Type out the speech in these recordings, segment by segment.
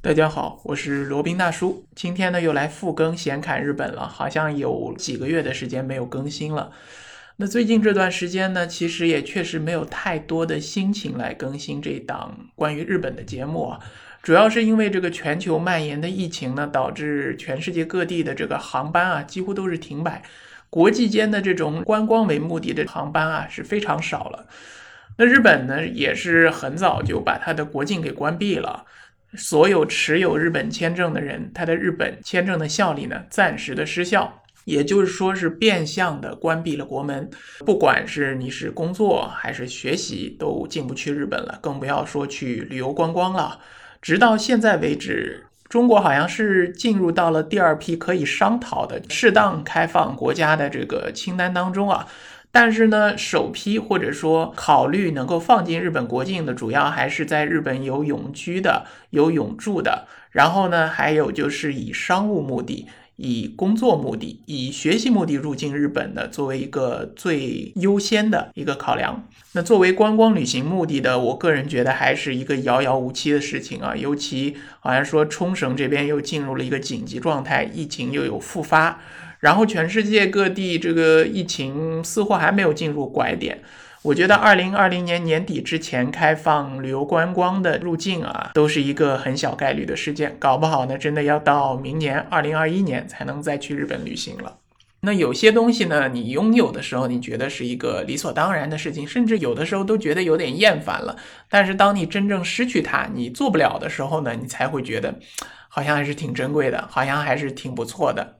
大家好，我是罗宾大叔。今天呢又来复更闲侃日本了，好像有几个月的时间没有更新了。那最近这段时间呢，其实也确实没有太多的心情来更新这档关于日本的节目啊。主要是因为这个全球蔓延的疫情呢，导致全世界各地的这个航班啊几乎都是停摆，国际间的这种观光为目的的航班啊是非常少了。那日本呢也是很早就把它的国境给关闭了，所有持有日本签证的人，他的日本签证的效力呢暂时的失效。也就是说，是变相的关闭了国门，不管是你是工作还是学习，都进不去日本了，更不要说去旅游观光了。直到现在为止，中国好像是进入到了第二批可以商讨的适当开放国家的这个清单当中啊。但是呢，首批或者说考虑能够放进日本国境的，主要还是在日本有永居的、有永住的，然后呢，还有就是以商务目的。以工作目的、以学习目的入境日本的，作为一个最优先的一个考量。那作为观光旅行目的的，我个人觉得还是一个遥遥无期的事情啊。尤其好像说冲绳这边又进入了一个紧急状态，疫情又有复发，然后全世界各地这个疫情似乎还没有进入拐点。我觉得二零二零年年底之前开放旅游观光的入境啊，都是一个很小概率的事件，搞不好呢，真的要到明年二零二一年才能再去日本旅行了。那有些东西呢，你拥有的时候，你觉得是一个理所当然的事情，甚至有的时候都觉得有点厌烦了。但是当你真正失去它，你做不了的时候呢，你才会觉得，好像还是挺珍贵的，好像还是挺不错的。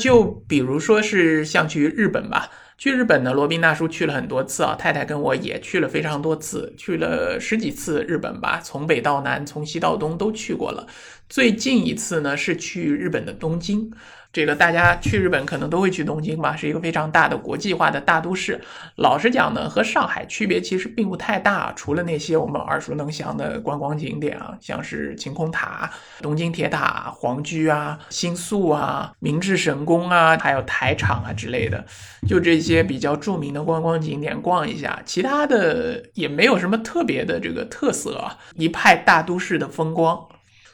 就比如说是像去日本吧。去日本呢，罗宾大叔去了很多次啊，太太跟我也去了非常多次，去了十几次日本吧，从北到南，从西到东都去过了。最近一次呢是去日本的东京。这个大家去日本可能都会去东京吧，是一个非常大的国际化的大都市。老实讲呢，和上海区别其实并不太大，除了那些我们耳熟能详的观光景点啊，像是晴空塔、东京铁塔、皇居啊、新宿啊、明治神宫啊，还有台场啊之类的，就这些比较著名的观光景点逛一下，其他的也没有什么特别的这个特色啊，一派大都市的风光。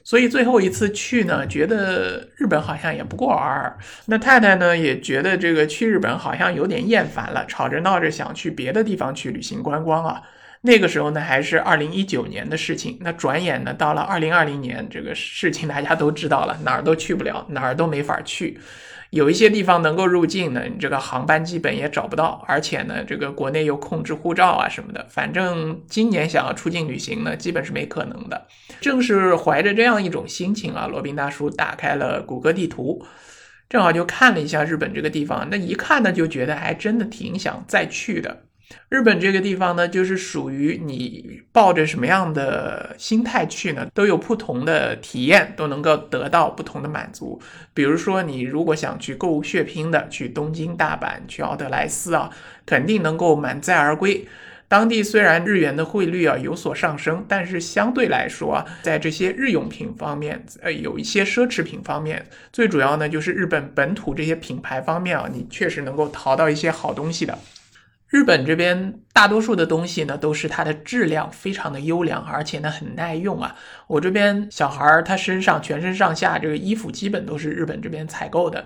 所以最后一次去呢，觉得日本好像也不过尔尔。那太太呢也觉得这个去日本好像有点厌烦了，吵着闹着想去别的地方去旅行观光啊。那个时候呢还是二零一九年的事情，那转眼呢到了二零二零年，这个事情大家都知道了，哪儿都去不了，哪儿都没法去。有一些地方能够入境呢，你这个航班基本也找不到，而且呢，这个国内又控制护照啊什么的，反正今年想要出境旅行呢，基本是没可能的。正是怀着这样一种心情啊，罗宾大叔打开了谷歌地图，正好就看了一下日本这个地方，那一看呢，就觉得还真的挺想再去的。日本这个地方呢，就是属于你抱着什么样的心态去呢，都有不同的体验，都能够得到不同的满足。比如说，你如果想去购物血拼的，去东京、大阪、去奥德莱斯啊，肯定能够满载而归。当地虽然日元的汇率啊有所上升，但是相对来说啊，在这些日用品方面，呃，有一些奢侈品方面，最主要呢就是日本本土这些品牌方面啊，你确实能够淘到一些好东西的。日本这边大多数的东西呢，都是它的质量非常的优良，而且呢很耐用啊。我这边小孩儿他身上全身上下这个衣服基本都是日本这边采购的，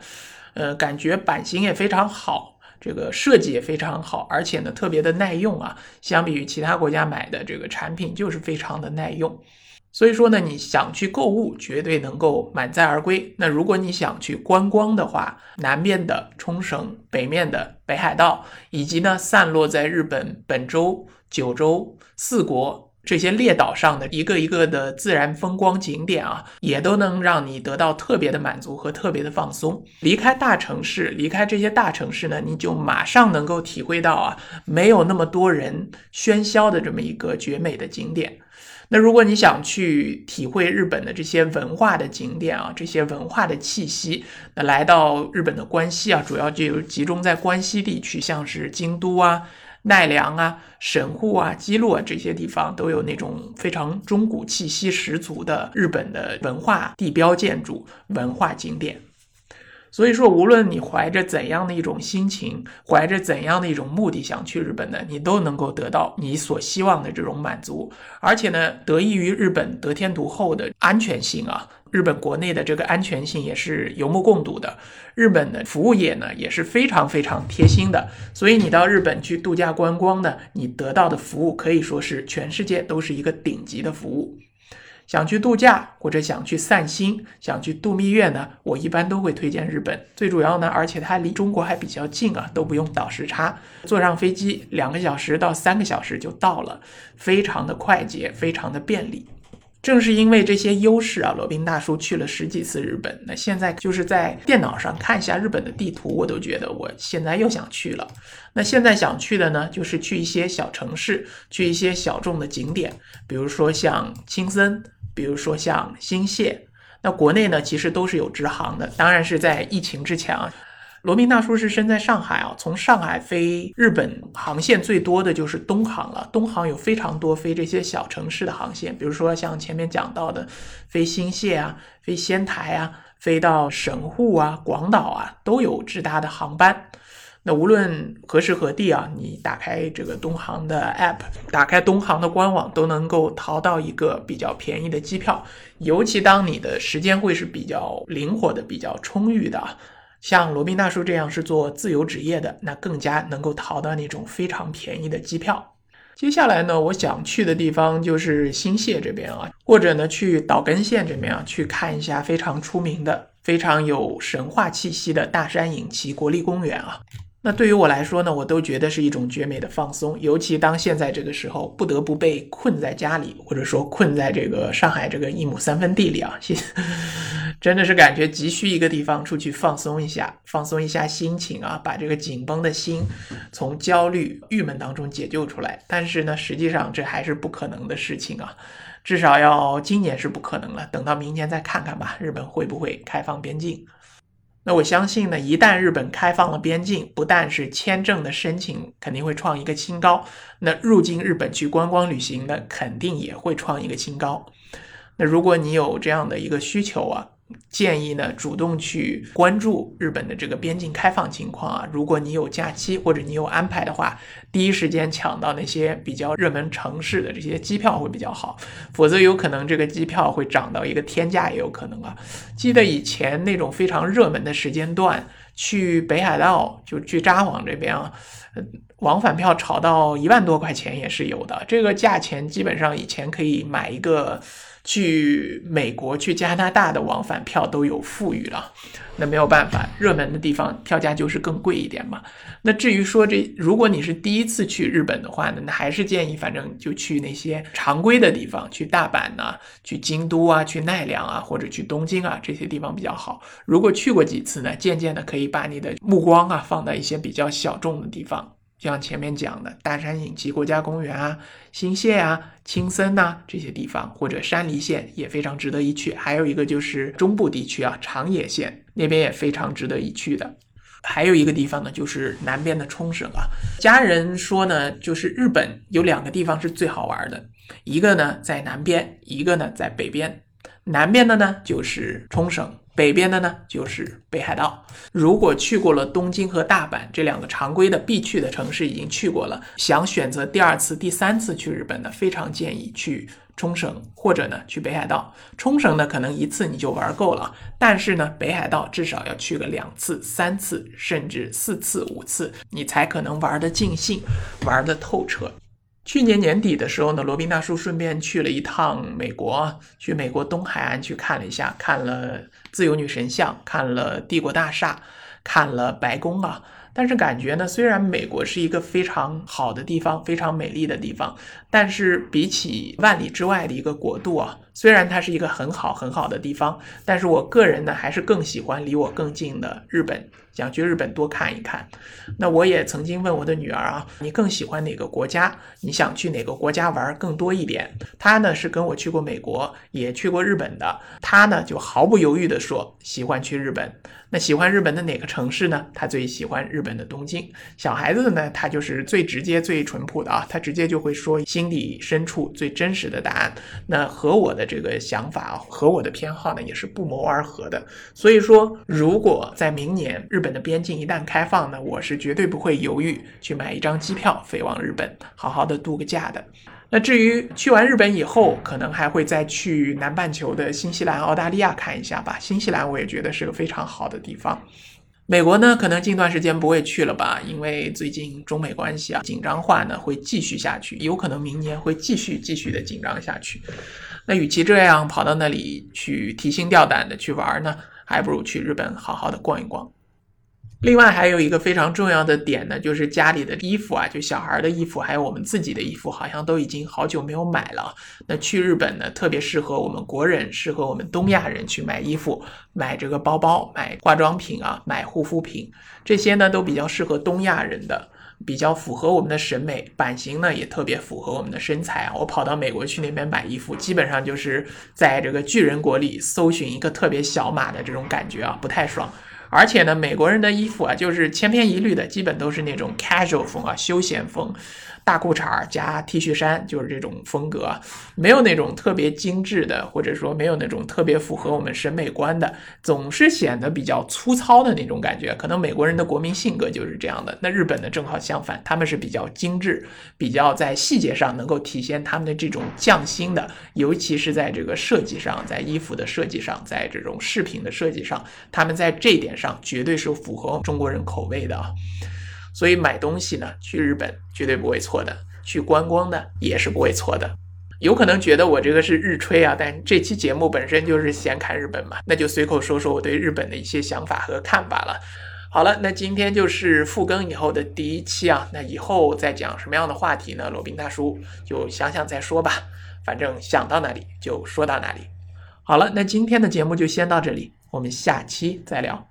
呃，感觉版型也非常好，这个设计也非常好，而且呢特别的耐用啊。相比于其他国家买的这个产品，就是非常的耐用。所以说呢，你想去购物，绝对能够满载而归。那如果你想去观光的话，南面的冲绳，北面的北海道，以及呢散落在日本本州、九州四国这些列岛上的一个一个的自然风光景点啊，也都能让你得到特别的满足和特别的放松。离开大城市，离开这些大城市呢，你就马上能够体会到啊，没有那么多人喧嚣的这么一个绝美的景点。那如果你想去体会日本的这些文化的景点啊，这些文化的气息，那来到日本的关西啊，主要就集中在关西地区，像是京都啊、奈良啊、神户啊、基洛啊这些地方，都有那种非常中古气息十足的日本的文化地标建筑、文化景点。所以说，无论你怀着怎样的一种心情，怀着怎样的一种目的想去日本的，你都能够得到你所希望的这种满足。而且呢，得益于日本得天独厚的安全性啊，日本国内的这个安全性也是有目共睹的。日本的服务业呢也是非常非常贴心的，所以你到日本去度假观光呢，你得到的服务可以说是全世界都是一个顶级的服务。想去度假或者想去散心，想去度蜜月呢，我一般都会推荐日本。最主要呢，而且它离中国还比较近啊，都不用倒时差，坐上飞机两个小时到三个小时就到了，非常的快捷，非常的便利。正是因为这些优势啊，罗宾大叔去了十几次日本。那现在就是在电脑上看一下日本的地图，我都觉得我现在又想去了。那现在想去的呢，就是去一些小城市，去一些小众的景点，比如说像青森。比如说像新泻，那国内呢其实都是有直航的，当然是在疫情之前啊。罗宾大叔是身在上海啊，从上海飞日本航线最多的就是东航了。东航有非常多飞这些小城市的航线，比如说像前面讲到的飞新泻啊、飞仙台啊、飞到神户啊、广岛啊，都有直达的航班。那无论何时何地啊，你打开这个东航的 app，打开东航的官网，都能够淘到一个比较便宜的机票。尤其当你的时间会是比较灵活的、比较充裕的，像罗宾大叔这样是做自由职业的，那更加能够淘到那种非常便宜的机票。接下来呢，我想去的地方就是新泻这边啊，或者呢去岛根县这边啊，去看一下非常出名的、非常有神话气息的大山隐岐国立公园啊。那对于我来说呢，我都觉得是一种绝美的放松，尤其当现在这个时候不得不被困在家里，或者说困在这个上海这个一亩三分地里啊，谢谢真的是感觉急需一个地方出去放松一下，放松一下心情啊，把这个紧绷的心从焦虑、郁闷当中解救出来。但是呢，实际上这还是不可能的事情啊，至少要今年是不可能了，等到明年再看看吧，日本会不会开放边境？那我相信呢，一旦日本开放了边境，不但是签证的申请肯定会创一个新高，那入境日本去观光旅行的肯定也会创一个新高。那如果你有这样的一个需求啊。建议呢，主动去关注日本的这个边境开放情况啊。如果你有假期或者你有安排的话，第一时间抢到那些比较热门城市的这些机票会比较好。否则有可能这个机票会涨到一个天价，也有可能啊。记得以前那种非常热门的时间段，去北海道就去札幌这边啊，往返票炒到一万多块钱也是有的。这个价钱基本上以前可以买一个。去美国、去加拿大的往返票都有富裕了，那没有办法，热门的地方票价就是更贵一点嘛。那至于说这，如果你是第一次去日本的话呢，那还是建议反正就去那些常规的地方，去大阪呐，去京都啊，去奈良啊，或者去东京啊，这些地方比较好。如果去过几次呢，渐渐的可以把你的目光啊放在一些比较小众的地方。就像前面讲的大山隐岐国家公园啊、新泻啊、青森呐这些地方，或者山梨县也非常值得一去。还有一个就是中部地区啊，长野县那边也非常值得一去的。还有一个地方呢，就是南边的冲绳啊。家人说呢，就是日本有两个地方是最好玩的，一个呢在南边，一个呢在北边。南边的呢就是冲绳。北边的呢，就是北海道。如果去过了东京和大阪这两个常规的必去的城市，已经去过了，想选择第二次、第三次去日本的，非常建议去冲绳或者呢去北海道。冲绳呢，可能一次你就玩够了，但是呢，北海道至少要去个两次、三次，甚至四次、五次，你才可能玩得尽兴，玩得透彻。去年年底的时候呢，罗宾大叔顺便去了一趟美国，去美国东海岸去看了一下，看了自由女神像，看了帝国大厦，看了白宫啊。但是感觉呢，虽然美国是一个非常好的地方，非常美丽的地方，但是比起万里之外的一个国度啊，虽然它是一个很好很好的地方，但是我个人呢，还是更喜欢离我更近的日本。想去日本多看一看，那我也曾经问我的女儿啊，你更喜欢哪个国家？你想去哪个国家玩更多一点？她呢是跟我去过美国，也去过日本的，她呢就毫不犹豫地说喜欢去日本。那喜欢日本的哪个城市呢？她最喜欢日本的东京。小孩子呢，他就是最直接、最淳朴的啊，他直接就会说心底深处最真实的答案。那和我的这个想法和我的偏好呢也是不谋而合的。所以说，如果在明年日本的边境一旦开放呢，我是绝对不会犹豫去买一张机票飞往日本，好好的度个假的。那至于去完日本以后，可能还会再去南半球的新西兰、澳大利亚看一下吧。新西兰我也觉得是个非常好的地方。美国呢，可能近段时间不会去了吧，因为最近中美关系啊紧张化呢会继续下去，有可能明年会继续继续的紧张下去。那与其这样跑到那里去提心吊胆的去玩呢，还不如去日本好好的逛一逛。另外还有一个非常重要的点呢，就是家里的衣服啊，就小孩的衣服，还有我们自己的衣服，好像都已经好久没有买了。那去日本呢，特别适合我们国人，适合我们东亚人去买衣服、买这个包包、买化妆品啊、买护肤品，这些呢都比较适合东亚人的，比较符合我们的审美，版型呢也特别符合我们的身材啊。我跑到美国去那边买衣服，基本上就是在这个巨人国里搜寻一个特别小码的这种感觉啊，不太爽。而且呢，美国人的衣服啊，就是千篇一律的，基本都是那种 casual 风啊，休闲风。大裤衩加 T 恤衫就是这种风格，没有那种特别精致的，或者说没有那种特别符合我们审美观的，总是显得比较粗糙的那种感觉。可能美国人的国民性格就是这样的。那日本呢，正好相反，他们是比较精致，比较在细节上能够体现他们的这种匠心的，尤其是在这个设计上，在衣服的设计上，在这种饰品的设计上，他们在这一点上绝对是符合中国人口味的啊。所以买东西呢，去日本绝对不会错的，去观光呢也是不会错的。有可能觉得我这个是日吹啊，但这期节目本身就是闲侃日本嘛，那就随口说说我对日本的一些想法和看法了。好了，那今天就是复更以后的第一期啊，那以后再讲什么样的话题呢？罗宾大叔就想想再说吧，反正想到哪里就说到哪里。好了，那今天的节目就先到这里，我们下期再聊。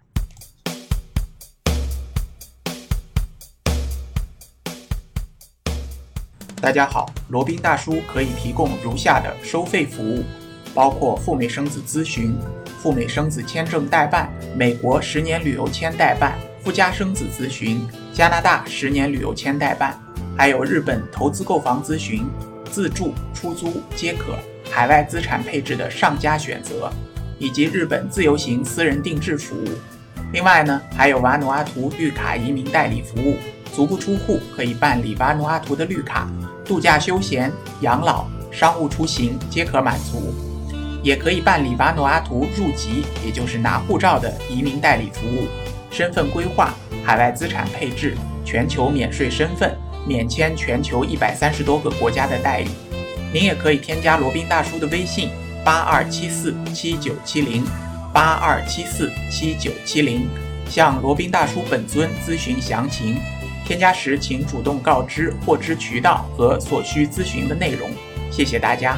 大家好，罗宾大叔可以提供如下的收费服务，包括赴美生子咨询、赴美生子签证代办、美国十年旅游签代办、附加生子咨询、加拿大十年旅游签代办，还有日本投资购房咨询、自住、出租皆可，海外资产配置的上佳选择，以及日本自由行私人定制服务。另外呢，还有瓦努阿图绿卡移民代理服务，足不出户可以办理瓦努阿图的绿卡。度假休闲、养老、商务出行皆可满足，也可以办理瓦努阿图入籍，也就是拿护照的移民代理服务，身份规划、海外资产配置、全球免税身份、免签全球一百三十多个国家的待遇。您也可以添加罗宾大叔的微信：八二七四七九七零，八二七四七九七零，向罗宾大叔本尊咨询详情。添加时，请主动告知获知渠道和所需咨询的内容。谢谢大家。